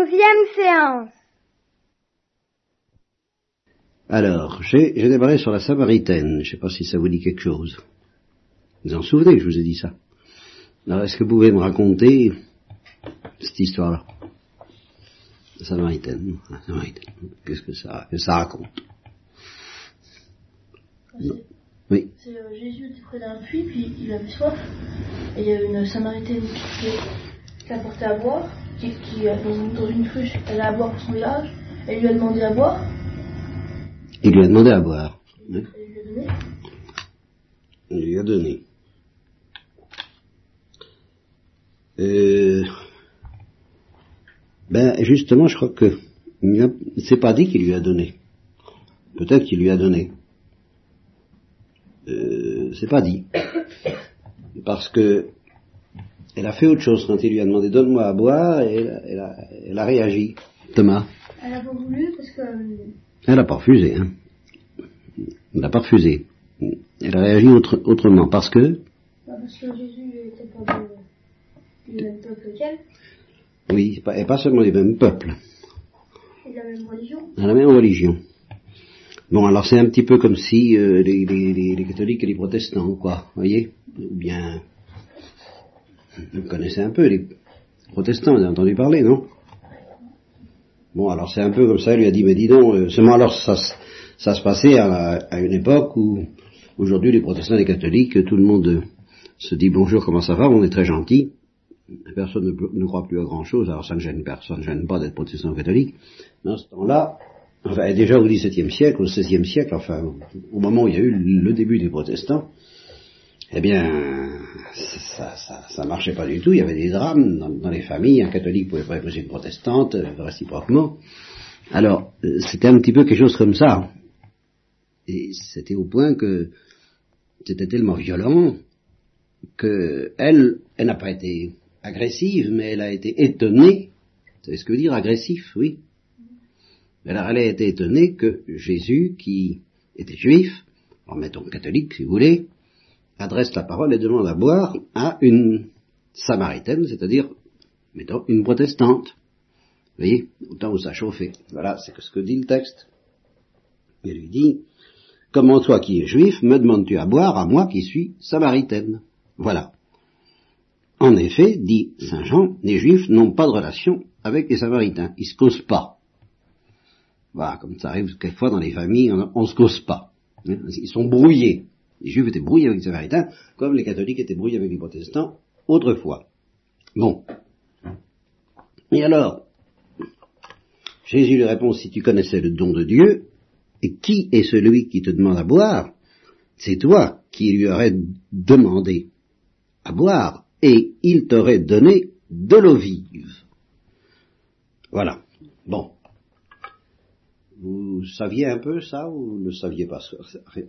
Onzième séance. Alors, j'ai démarré sur la Samaritaine. Je ne sais pas si ça vous dit quelque chose. Vous en souvenez que je vous ai dit ça? Alors, est-ce que vous pouvez me raconter cette histoire-là? La Samaritaine. La Samaritaine. Qu'est-ce que ça, que ça raconte? C'est- Oui. C'est euh, Jésus était près d'un puits, puis il avait soif. Et il y a une Samaritaine qui, qui a apporté à boire, qui, qui euh, dans, une- dans une cruche, elle a à boire pour son village. Elle lui a demandé à boire, Il lui a demandé à boire. elle lui a donné. Il lui a donné. Euh, ben, justement, je crois que s'est pas dit qu'il lui a donné. Peut-être qu'il lui a donné. Euh, c'est pas dit. Parce que elle a fait autre chose quand il lui a demandé donne-moi à boire et elle, a- elle a, elle a réagi. Thomas, Elle a pas voulu parce que euh, elle n'a pas refusé. Hein. Elle n'a pas refusé. Elle a réagi autre- autrement parce que? Bah, parce que Jésus était pas de- du même peuple qu'elle, Oui, pas- et pas seulement les mêmes peuples, et de la même religion. la même religion. Bon, alors c'est un petit peu comme si euh, les, les- les- les catholiques et les protestants, quoi, vous voyez? Ou bien, vous connaissez un peu les protestants, vous avez entendu parler, non? Bon, alors c'est un peu comme ça, il lui a dit, mais dis donc, euh, seulement alors ça, ça se passait à, à une époque où, aujourd'hui, les protestants et les catholiques, tout le monde euh, se dit bonjour, comment ça va, on est très gentil, personne ne, croit plus à grand chose, alors ça ne gêne personne, ne gêne pas d'être protestant ou catholique. Mais en ce temps-là, enfin, déjà au XVIIe siècle, au XVIe siècle, enfin, au moment où il y a eu le début des protestants, eh bien, ça, ça, ça marchait pas du tout. Il y avait des drames dans, les familles. Un catholique pouvait pas épouser une protestante, euh, réciproquement. Alors, euh, c'était un petit peu quelque chose comme ça. Et c'était au point que c'était tellement violent que elle, elle n'a pas été agressive, mais elle a été étonnée. Vous savez ce que veut dire agressif, oui. Alors elle a été étonnée que Jésus, qui était juif, en mettons catholique si vous voulez, adresse la parole et demande à boire à une samaritaine, c'est-à-dire, mettons, une protestante. Vous voyez, autant où ça chauffait. Voilà, c'est ce que dit le texte. Il lui dit, comment toi qui es juif, me demandes-tu à boire à moi qui suis samaritaine? Voilà. En effet, dit Saint Jean, les Juifs n'ont pas de relation avec les Samaritains. Ils se causent pas. Voilà, comme ça arrive quelquefois dans les familles, on ne se cause pas. Hein, Ils sont brouillés. Les Juifs étaient brouillés avec les Samaritains, comme les catholiques étaient brouillés avec les protestants autrefois. Bon. Et alors, Jésus lui répond, si tu connaissais le don de Dieu, et qui est celui qui te demande à boire C'est toi qui lui aurais demandé à boire, et il t'aurait donné de l'eau vive. Voilà. Bon. Vous saviez un peu ça ou ne saviez pas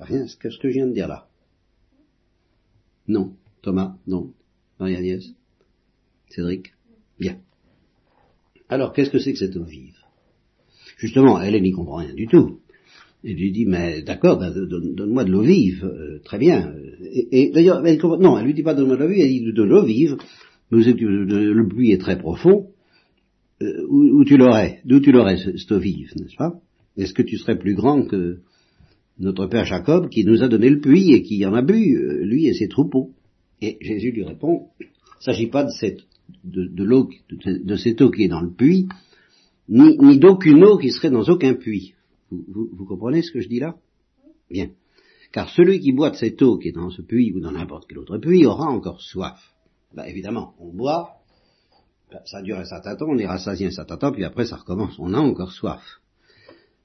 Rien, qu'est-ce que je viens de dire là? Non. Thomas Non. Marie-Agnès? Cédric? Bien. Alors, qu'est-ce que c'est que cette eau vive Justement, elle n'y comprend rien du tout. Elle lui dit, mais d'accord, ben, donne- donne-moi de l'eau vive, euh, très bien. Et, et d'ailleurs, elle non, elle lui dit pas donne-moi de l'eau vive, elle dit de l'eau vive. Que le puits est très profond. Euh, où, tu l'aurais? D'où tu l'aurais, ce- cette eau vive, n'est-ce pas? Est-ce que tu serais plus grand que notre père Jacob qui nous a donné le puits et qui en a bu, euh, lui et ses troupeaux? Et Jésus lui répond, il ne s'agit pas de cette, eau qui est dans le puits, ni, d'aucune eau qui serait dans aucun puits. Vous, comprenez ce que je dis là? Bien. Car celui qui boit de cette eau qui est dans ce puits ou dans n'importe quel autre puits aura encore soif. Ben, évidemment, on boit, ben, ça dure un certain temps, on est rassasié un certain temps, puis après ça recommence, on a encore soif.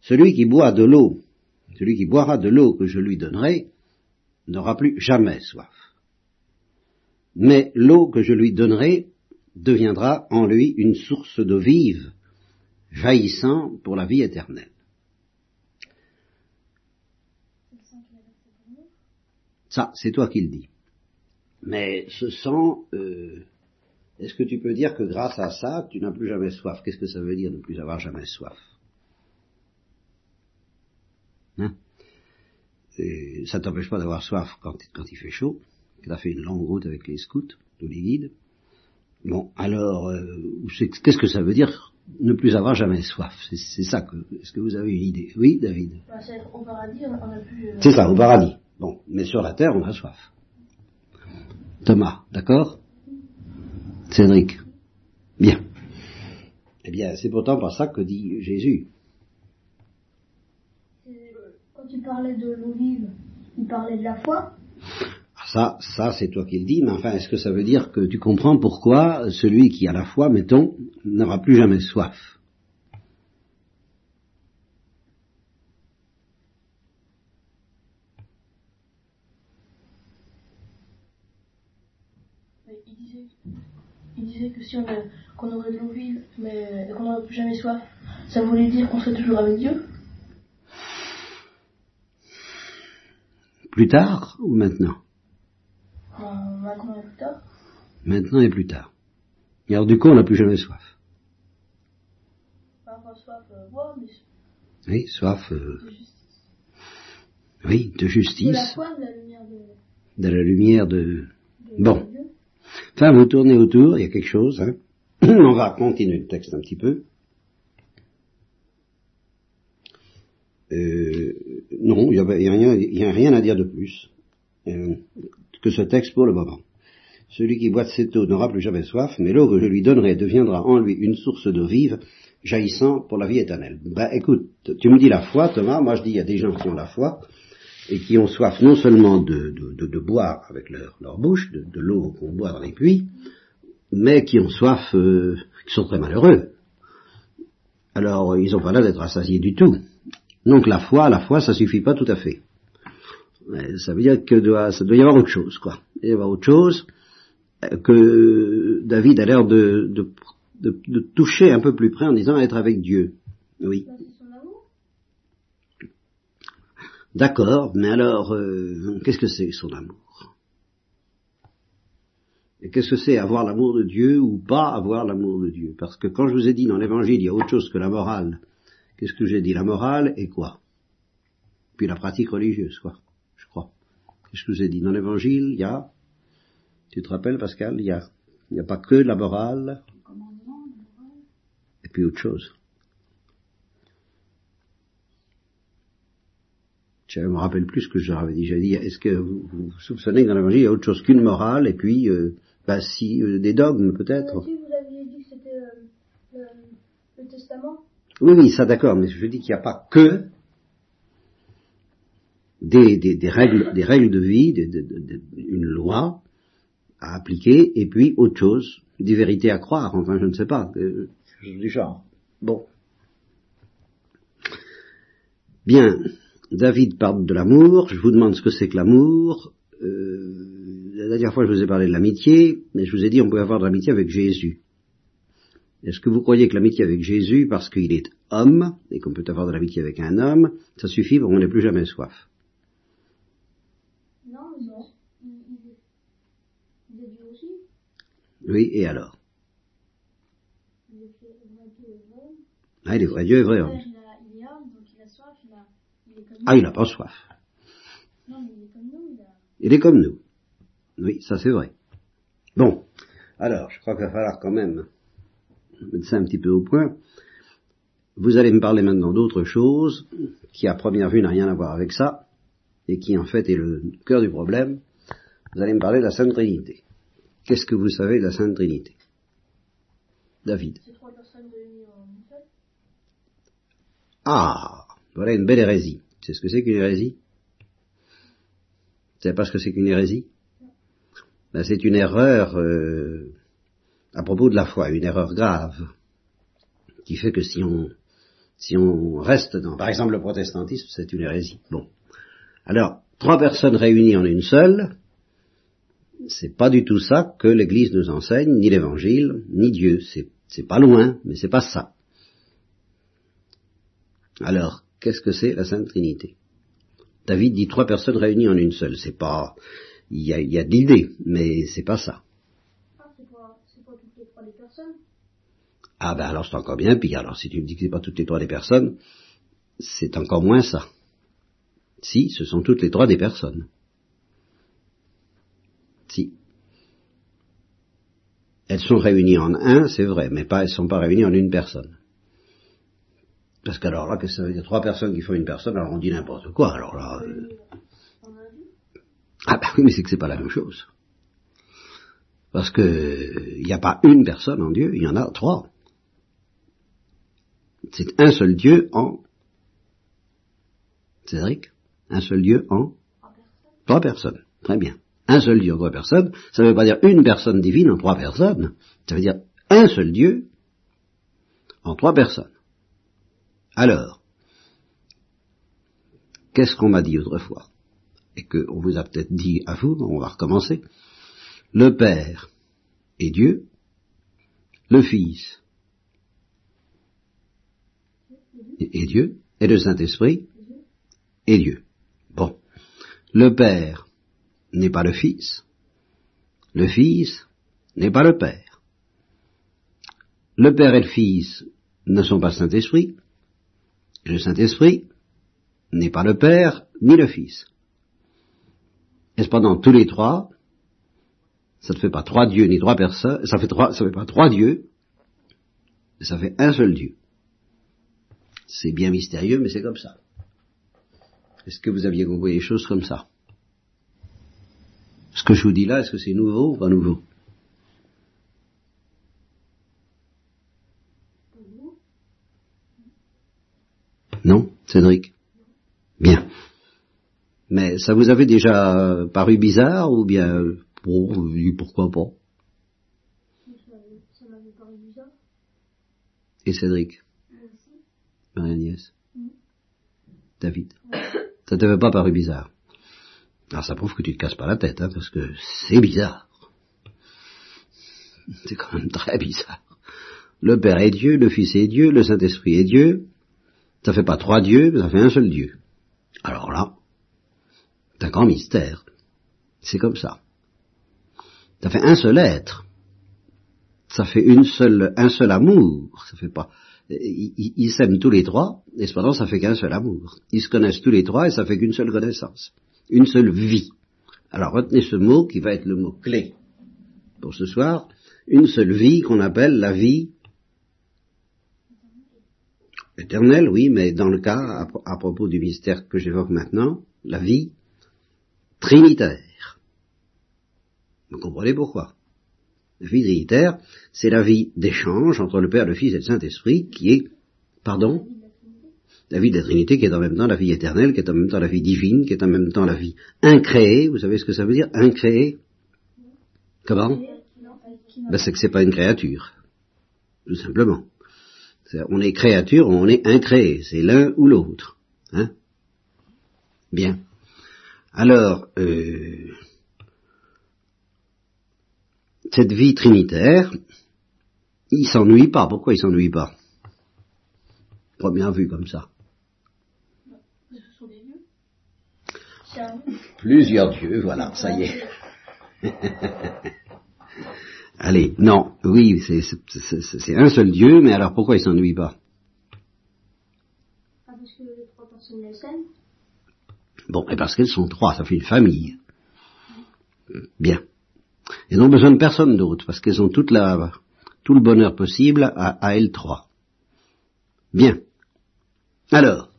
Celui qui boit de l'eau, celui qui boira de l'eau que je lui donnerai, n'aura plus jamais soif. Mais l'eau que je lui donnerai deviendra en lui une source d'eau vive, jaillissant pour la vie éternelle. Ça, c'est toi qui le dis. Mais ce sang, euh, est-ce que tu peux dire que grâce à ça, tu n'as plus jamais soif? Qu'est-ce que ça veut dire ne plus avoir jamais soif? Hein Et Ça ne t'empêche pas d'avoir soif quand, quand il fait chaud, que tu as fait une longue route avec les scouts, d'eau livide. Bon, alors, euh, qu'est-ce que ça veut dire ne plus avoir jamais soif? C'est ça que. Est-ce que vous avez une idée? Oui, David Bah, c'est au paradis, on a plus. euh, C'est ça, au paradis. Bon, mais sur la terre, on a soif. Thomas, d'accord? Cédric Bien. Eh bien, c'est pourtant pas ça que dit Jésus. Quand il parlait de l'eau vive, il parlait de la foi. Ah, Ça, ça, c'est toi qui le dis, mais enfin, est-ce que ça veut dire que tu comprends pourquoi celui qui a la foi, mettons, n'aura plus jamais soif? Il disait, il disait que si on qu'on aurait de l'eau vive, mais qu'on n'aurait plus jamais soif, ça voulait dire qu'on serait toujours avec Dieu? Plus tard ou maintenant? Euh, maintenant et plus tard? Maintenant et plus tard. Et alors du coup, on n'a plus jamais soif. Soif, euh, mais Oui, soif, euh, de justice. oui, de De la justice, foi, de la lumière de, de la lumière de... de Bon. Dieu. Enfin, vous tournez autour, il y a quelque chose, hein. On va continuer le texte un petit peu. Euh, non, il n'y a, a rien- à dire de plus euh, que ce texte pour le moment. Celui qui boit cette eau n'aura plus jamais soif, mais l'eau que je lui donnerai deviendra en lui une source d'eau vive, jaillissant pour la vie éternelle. Ben écoute, tu me dis la foi, Thomas, moi je dis il y a des gens qui ont la foi, et qui ont soif non seulement de, boire avec leur, bouche, de, l'eau qu'on boit dans les puits, mais qui ont soif, euh, qui sont très malheureux. Alors, ils n'ont pas l'air d'être rassasiés du tout. Donc la foi, la foi, ça suffit pas tout à fait. Ça veut dire que doit, ça doit y avoir autre chose, quoi. Il doit y avoir autre chose euh, que David a l'air de, de, de- toucher un peu plus près en disant être avec Dieu. Oui. D'accord, mais alors, euh, qu'est-ce que c'est son amour? Et qu'est-ce que c'est avoir l'amour de Dieu ou pas avoir l'amour de Dieu? Parce que quand je vous ai dit dans l'Évangile, il y a autre chose que la morale. Qu'est-ce que j'ai dit La morale et quoi? Puis la pratique religieuse, quoi, je crois. Qu'est-ce que je vous ai dit? Dans l'Évangile, il y a, tu te rappelles Pascal, il y a, il n'y a pas que la morale et puis autre chose. Je me rappelle plus ce que je leur avais dit. J'ai dit, est-ce que vous, vous soupçonnez que dans l'Évangile, il y a autre chose qu'une morale, et puis, euh, bah si, euh, des dogmes peut-être Si vous aviez dit que c'était euh, le testament. Oui, oui, ça d'accord, mais je dis qu'il n'y a pas que des, des, des règles, des règles de vie, des- une loi à appliquer, et puis autre chose, des vérités à croire, enfin je ne sais pas, euh, du genre. Bon. Bien, David parle de l'amour, je vous demande ce que c'est que l'amour. Euh, la dernière fois je vous ai parlé de l'amitié, mais je vous ai dit on peut avoir de l'amitié avec Jésus. Est-ce que vous croyez que l'amitié avec Jésus, parce qu'il est homme, et qu'on peut avoir de l'amitié avec un homme, ça suffit pour qu'on n'ait plus jamais soif? Non, non. Il, est- est Dieu aussi. Oui, et alors? Il est vrai Dieu et vrai. Ah, il est vrai Dieu et vrai homme. il, a, il est homme, donc il a soif, il, a, il est comme nous. Ah, il n'a pas soif. Non, mais il est comme nous, il a... Il est comme nous. Oui, ça c'est vrai. Bon, alors, je crois qu'il va falloir quand même mettre ça un petit peu au point. Vous allez me parler maintenant d'autre chose, qui à première vue n'a rien à voir avec ça, et qui en fait est le cœur du problème. Vous allez me parler de la Sainte Trinité. Qu'est-ce que vous savez de la Sainte Trinité? David. Ah, voilà une belle hérésie. C'est ce que c'est qu'une hérésie? Vous savez pas ce que c'est qu'une hérésie? Ben, C'est une erreur euh, à propos de la foi, une erreur grave, qui fait que si on si on reste dans, par exemple, le protestantisme, c'est une hérésie. Bon, alors trois personnes réunies en une seule, c'est pas du tout ça que l'Église nous enseigne, ni l'Évangile, ni Dieu. C'est pas loin, mais c'est pas ça. Alors, qu'est-ce que c'est la Sainte Trinité? David dit trois personnes réunies en une seule. C'est pas, il y a, y a de l'idée, mais c'est pas ça. Ah, c'est pas, c'est pas toutes les trois des personnes. Ah ben alors c'est encore bien pire. Alors si tu me dis que c'est pas toutes les trois des personnes, c'est encore moins ça. Si, ce sont toutes les trois des personnes. Si. Elles sont réunies en un, c'est vrai, mais pas, elles ne sont pas réunies en une personne. Parce qu'alors là, que ça veut dire? Trois personnes qui font une personne, alors on dit n'importe quoi. Alors là. euh, Ah bah oui, mais c'est que c'est pas la même chose. Parce que il n'y a pas une personne en Dieu, il y en a trois. C'est un seul Dieu en. Cédric Un seul Dieu en Trois personnes. Très bien. Un seul Dieu en trois personnes, ça ne veut pas dire une personne divine en trois personnes. Ça veut dire un seul Dieu en trois personnes. Alors, qu'est-ce qu'on m'a dit autrefois? Et qu'on vous a peut-être dit à vous, on va recommencer. Le Père est Dieu, le Fils est Dieu, et le Saint-Esprit est Dieu. Bon. Le Père n'est pas le Fils, le Fils n'est pas le Père. Le Père et le Fils ne sont pas Saint-Esprit, et le Saint-Esprit n'est pas le Père ni le Fils. Et cependant, tous les trois, ça ne fait pas trois dieux ni trois personnes, ça fait trois, ça fait pas trois dieux, ça fait un seul Dieu. C'est bien mystérieux, mais c'est comme ça. Est-ce que vous aviez compris les choses comme ça? Ce que je vous dis là, est-ce que c'est nouveau ou pas nouveau? Non, Cédric? Bien. Mais ça vous avait déjà paru bizarre ou bien bon, vous dites pourquoi pas Ça m'avait paru bizarre. Et Cédric. Marie-Agnès Mm. David Ça t'avait pas paru bizarre Alors ça prouve que tu te casses pas la tête, hein, parce que c'est bizarre. C'est quand même très bizarre. Le Père est Dieu, le Fils est Dieu, le Saint-Esprit est Dieu. Ça fait pas trois dieux, mais ça fait un seul Dieu. Alors là, c'est un grand mystère. C'est comme ça. Ça fait un seul être. Ça fait une seule, un seul amour. Ça fait pas. Ils, s'aiment tous les trois, et cependant ça fait qu'un seul amour. Ils se connaissent tous les trois, et ça fait qu'une seule connaissance. Une seule vie. Alors retenez ce mot qui va être le mot clé pour ce soir. Une seule vie qu'on appelle la vie éternelle, oui, mais dans le cas, à propos du mystère que j'évoque maintenant, la vie trinitaire. Vous comprenez pourquoi? La vie trinitaire, c'est la vie d'échange entre le Père, le Fils et le Saint-Esprit qui est, pardon, la vie de la Trinité qui est en même temps la vie éternelle, qui est en même temps la vie divine, qui est en même temps la vie incréée. Vous savez ce que ça veut dire, incréée? Comment? Ben, C'est que c'est pas une créature, tout simplement. On est créature ou on est incréé, c'est l'un ou l'autre. Hein? Bien. Alors, euh, cette vie trinitaire, il s'ennuie pas. Pourquoi il s'ennuie pas? Première vue comme ça. Plusieurs dieux, voilà, ça y est. Allez, non, oui, c'est- un seul Dieu, mais alors pourquoi il s'ennuie pas? Ah, parce que les trois personnes les s'aiment. Bon, et parce qu'elles sont trois, ça fait une famille. Bien. Elles n'ont besoin de personne d'autre, parce qu'elles ont tout le bonheur possible à, à elles trois. Bien. Alors,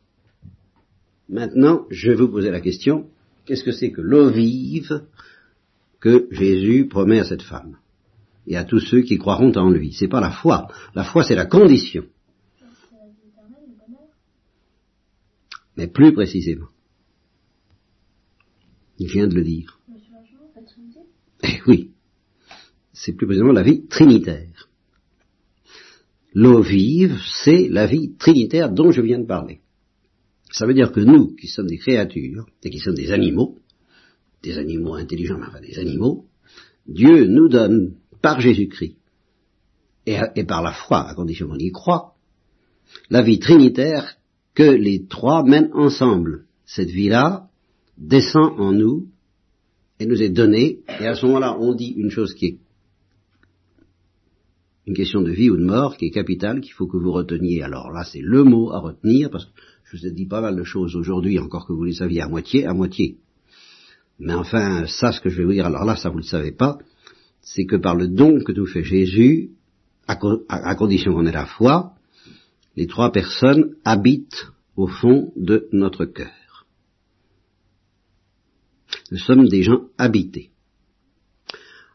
maintenant, je vais vous poser la question, qu'est-ce que c'est que l'eau vive que Jésus promet à cette femme et à tous ceux qui croiront en lui? C'est pas la foi. La foi, c'est la condition. Mais plus précisément. Il vient de le dire. Le soulagement, la Trinité. Eh oui, c'est plus précisément la vie trinitaire. L'eau vive, c'est la vie trinitaire dont je viens de parler. Ça veut dire que nous, qui sommes des créatures, et qui sommes des animaux, des animaux intelligents, mais enfin des animaux, Dieu nous donne, par Jésus-Christ, et, et par la foi, à condition qu'on y croit, la vie trinitaire que les trois mènent ensemble. Cette vie-là descend en nous et nous est donnée, et à ce moment-là, on dit une chose qui est une question de vie ou de mort, qui est capitale, qu'il faut que vous reteniez. Alors là, c'est le mot à retenir, parce que je vous ai dit pas mal de choses aujourd'hui, encore que vous les saviez à moitié, à moitié. Mais enfin, ça, ce que je vais vous dire, alors là, ça vous le savez pas, c'est que par le don que nous fait Jésus, à condition qu'on ait la foi, les trois personnes habitent au fond de notre cœur. Nous sommes des gens habités.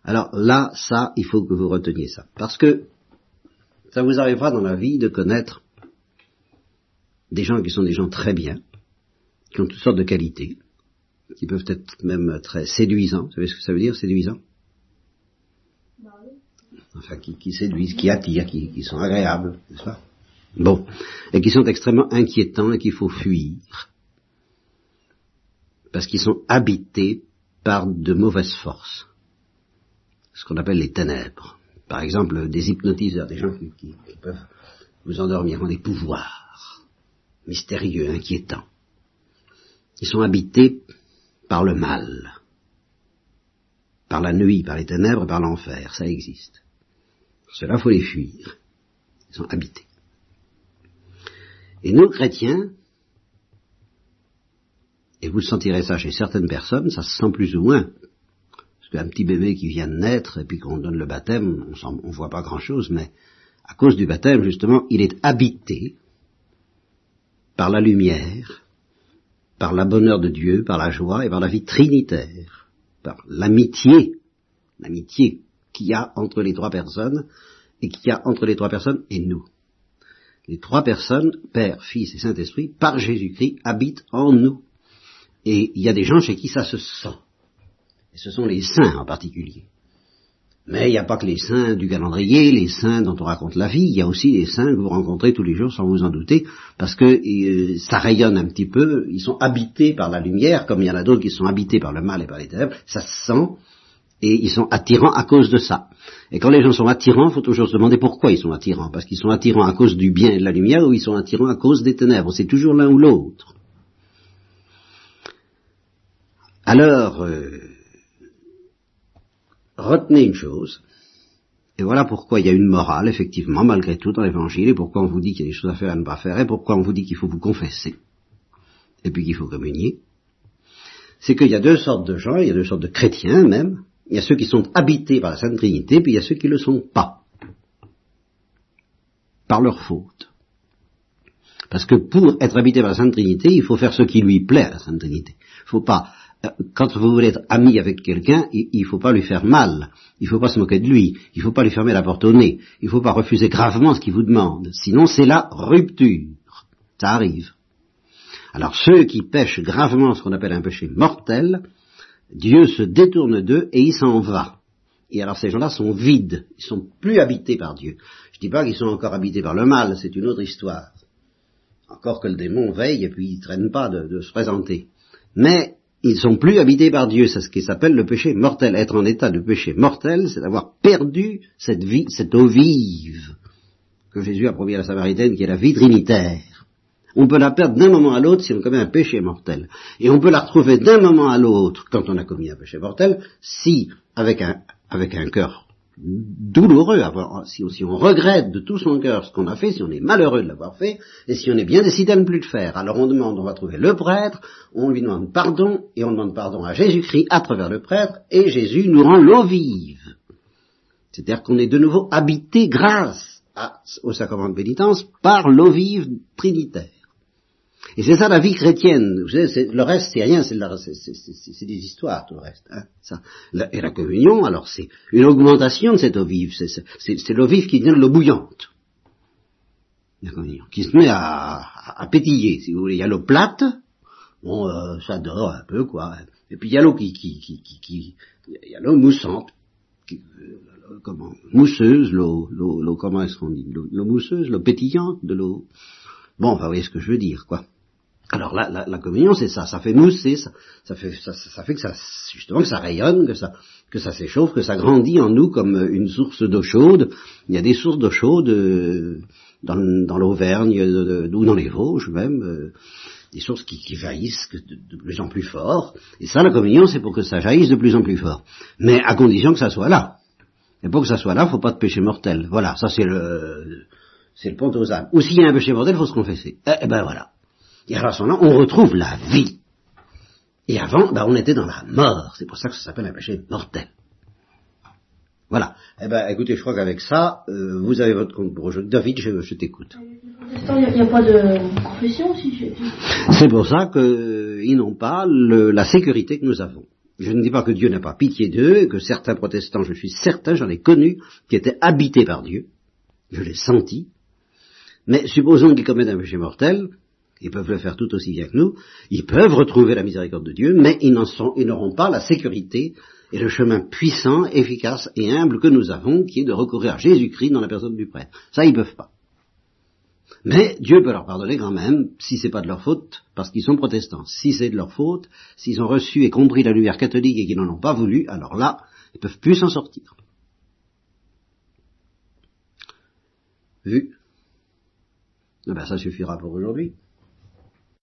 Alors là, ça, il faut que vous reteniez ça. Parce que ça vous arrivera dans la vie de connaître des gens qui sont des gens très bien, qui ont toutes sortes de qualités, qui peuvent être même très séduisants. Vous savez ce que ça veut dire, séduisant bah Enfin, qui, séduisent, qui attirent, qui sont agréables, n'est-ce pas? Bon. Et qui sont extrêmement inquiétants et qu'il faut fuir. Parce qu'ils sont habités par de mauvaises forces. Ce qu'on appelle les ténèbres. Par exemple, des hypnotiseurs, des gens qui, peuvent vous endormir, ont des pouvoirs mystérieux, inquiétants. Ils sont habités par le mal, par la nuit, par les ténèbres, par l'enfer. Ça existe. Cela, faut les fuir. Ils sont habités. Et nous, chrétiens, et vous sentirez ça chez certaines personnes, ça se sent plus ou moins. Parce qu'un petit bébé qui vient de naître, et puis qu'on donne le baptême, on ne voit pas grand-chose, mais à cause du baptême, justement, il est habité par la lumière, par la bonheur de Dieu, par la joie et par la vie trinitaire, par l'amitié, l'amitié qu'il y a entre les trois personnes et qu'il y a entre les trois personnes et nous. Les trois personnes, Père, Fils et Saint-Esprit, par Jésus-Christ, habitent en nous. Et il y a des gens chez qui ça se sent. Et ce sont les saints en particulier. Mais il n'y a pas que les saints du calendrier, les saints dont on raconte la vie, il y a aussi les saints que vous rencontrez tous les jours sans vous en douter, parce que euh, ça rayonne un petit peu, ils sont habités par la lumière, comme il y en a d'autres qui sont habités par le mal et par les ténèbres, ça se sent, et ils sont attirants à cause de ça. Et quand les gens sont attirants, il faut toujours se demander pourquoi ils sont attirants, parce qu'ils sont attirants à cause du bien et de la lumière, ou ils sont attirants à cause des ténèbres, c'est toujours l'un ou l'autre. Alors, euh, retenez une chose, et voilà pourquoi il y a une morale, effectivement, malgré tout, dans l'évangile, et pourquoi on vous dit qu'il y a des choses à faire et à ne pas faire, et pourquoi on vous dit qu'il faut vous confesser, et puis qu'il faut communier. C'est qu'il y a deux sortes de gens, il y a deux sortes de chrétiens même, il y a ceux qui sont habités par la Sainte Trinité, puis il y a ceux qui ne le sont pas, par leur faute. Parce que pour être habité par la Sainte Trinité, il faut faire ce qui lui plaît à la Sainte Trinité. Faut pas quand vous voulez être ami avec quelqu'un, il ne faut pas lui faire mal, il ne faut pas se moquer de lui, il ne faut pas lui fermer la porte au nez, il ne faut pas refuser gravement ce qu'il vous demande, sinon c'est la rupture. Ça arrive. Alors ceux qui pêchent gravement ce qu'on appelle un péché mortel, Dieu se détourne d'eux et il s'en va. Et alors ces gens-là sont vides, ils sont plus habités par Dieu. Je ne dis pas qu'ils sont encore habités par le mal, c'est une autre histoire. Encore que le démon veille et puis il ne traîne pas de, de se présenter. Mais ils sont plus habités par Dieu, c'est ce qui s'appelle le péché mortel. Être en état de péché mortel, c'est d'avoir perdu cette vie, cette eau vive que Jésus a promis à la Samaritaine, qui est la vie trinitaire. On peut la perdre d'un moment à l'autre si on commet un péché mortel. Et on peut la retrouver d'un moment à l'autre quand on a commis un péché mortel, si, avec un, avec un cœur douloureux, si, on regrette de tout son cœur ce qu'on a fait, si on est malheureux de l'avoir fait, et si on est bien décidé à ne plus le faire. Alors on demande, on va trouver le prêtre, on lui demande pardon, et on demande pardon à Jésus-Christ à travers le prêtre, et Jésus nous rend l'eau vive. C'est-à-dire qu'on est de nouveau habité grâce au sacrement de pénitence par l'eau vive trinitaire. Et c'est ça la vie chrétienne. Vous savez, le reste, c'est rien, c'est, des histoires, tout le reste. Hein, ça. et la communion, alors, c'est une augmentation de cette eau vive. C'est, l'eau vive qui devient de l'eau bouillante. La communion, qui se met à, pétiller, si vous voulez. Il y a l'eau plate, bon, euh, ça dort un peu, quoi. Et puis il y a l'eau qui, qui, qui, qui, il y a l'eau moussante, qui, euh, comment, mousseuse, l'eau, l'eau, l'eau, comment est-ce qu'on dit, l'eau mousseuse, l'eau pétillante, de l'eau. Bon, enfin, vous voyez ce que je veux dire, quoi. Alors la, la, la, communion, c'est ça, ça fait mousser, ça, ça fait, ça, ça, fait que ça, justement, que ça rayonne, que ça, que ça s'échauffe, que ça grandit en nous comme une source d'eau chaude. Il y a des sources d'eau chaude euh, dans, l'Auvergne ou dans les Vosges même, euh, des sources qui, qui jaillissent de, plus en plus fort. Et ça, la communion, c'est pour que ça jaillisse de plus en plus fort, mais à condition que ça soit là. Et pour que ça soit là, il faut pas de péché mortel. Voilà, ça c'est le, c'est le pont aux âmes. Ou s'il y a un péché mortel, faut se confesser. Eh, eh ben voilà. Et à ce moment-là, on retrouve la vie. Et avant, ben, on était dans la mort. C'est pour ça que ça s'appelle un péché mortel. Voilà. Eh ben, écoutez, je crois qu'avec ça, euh, vous avez votre compte pour aujourd'hui. David, je, je t'écoute. Il n'y a, pas de confession aussi. C'est pour ça qu'ils n'ont pas le, la sécurité que nous avons. Je ne dis pas que Dieu n'a pas pitié d'eux, et que certains protestants, je suis certain, j'en ai connu, qui étaient habités par Dieu. Je l'ai senti. Mais supposons qu'ils commettent un péché mortel, ils peuvent le faire tout aussi bien que nous, ils peuvent retrouver la miséricorde de Dieu, mais ils n'auront pas la sécurité et le chemin puissant, efficace et humble que nous avons, qui est de recourir à Jésus-Christ dans la personne du prêtre. Ça, ils peuvent pas. Mais Dieu peut leur pardonner quand même, si c'est pas de leur faute, parce qu'ils sont protestants. Si c'est de leur faute, s'ils ont reçu et compris la lumière catholique et qu'ils n'en ont pas voulu, alors là, ils peuvent plus s'en sortir. Vu Eh ben, ça suffira pour aujourd'hui.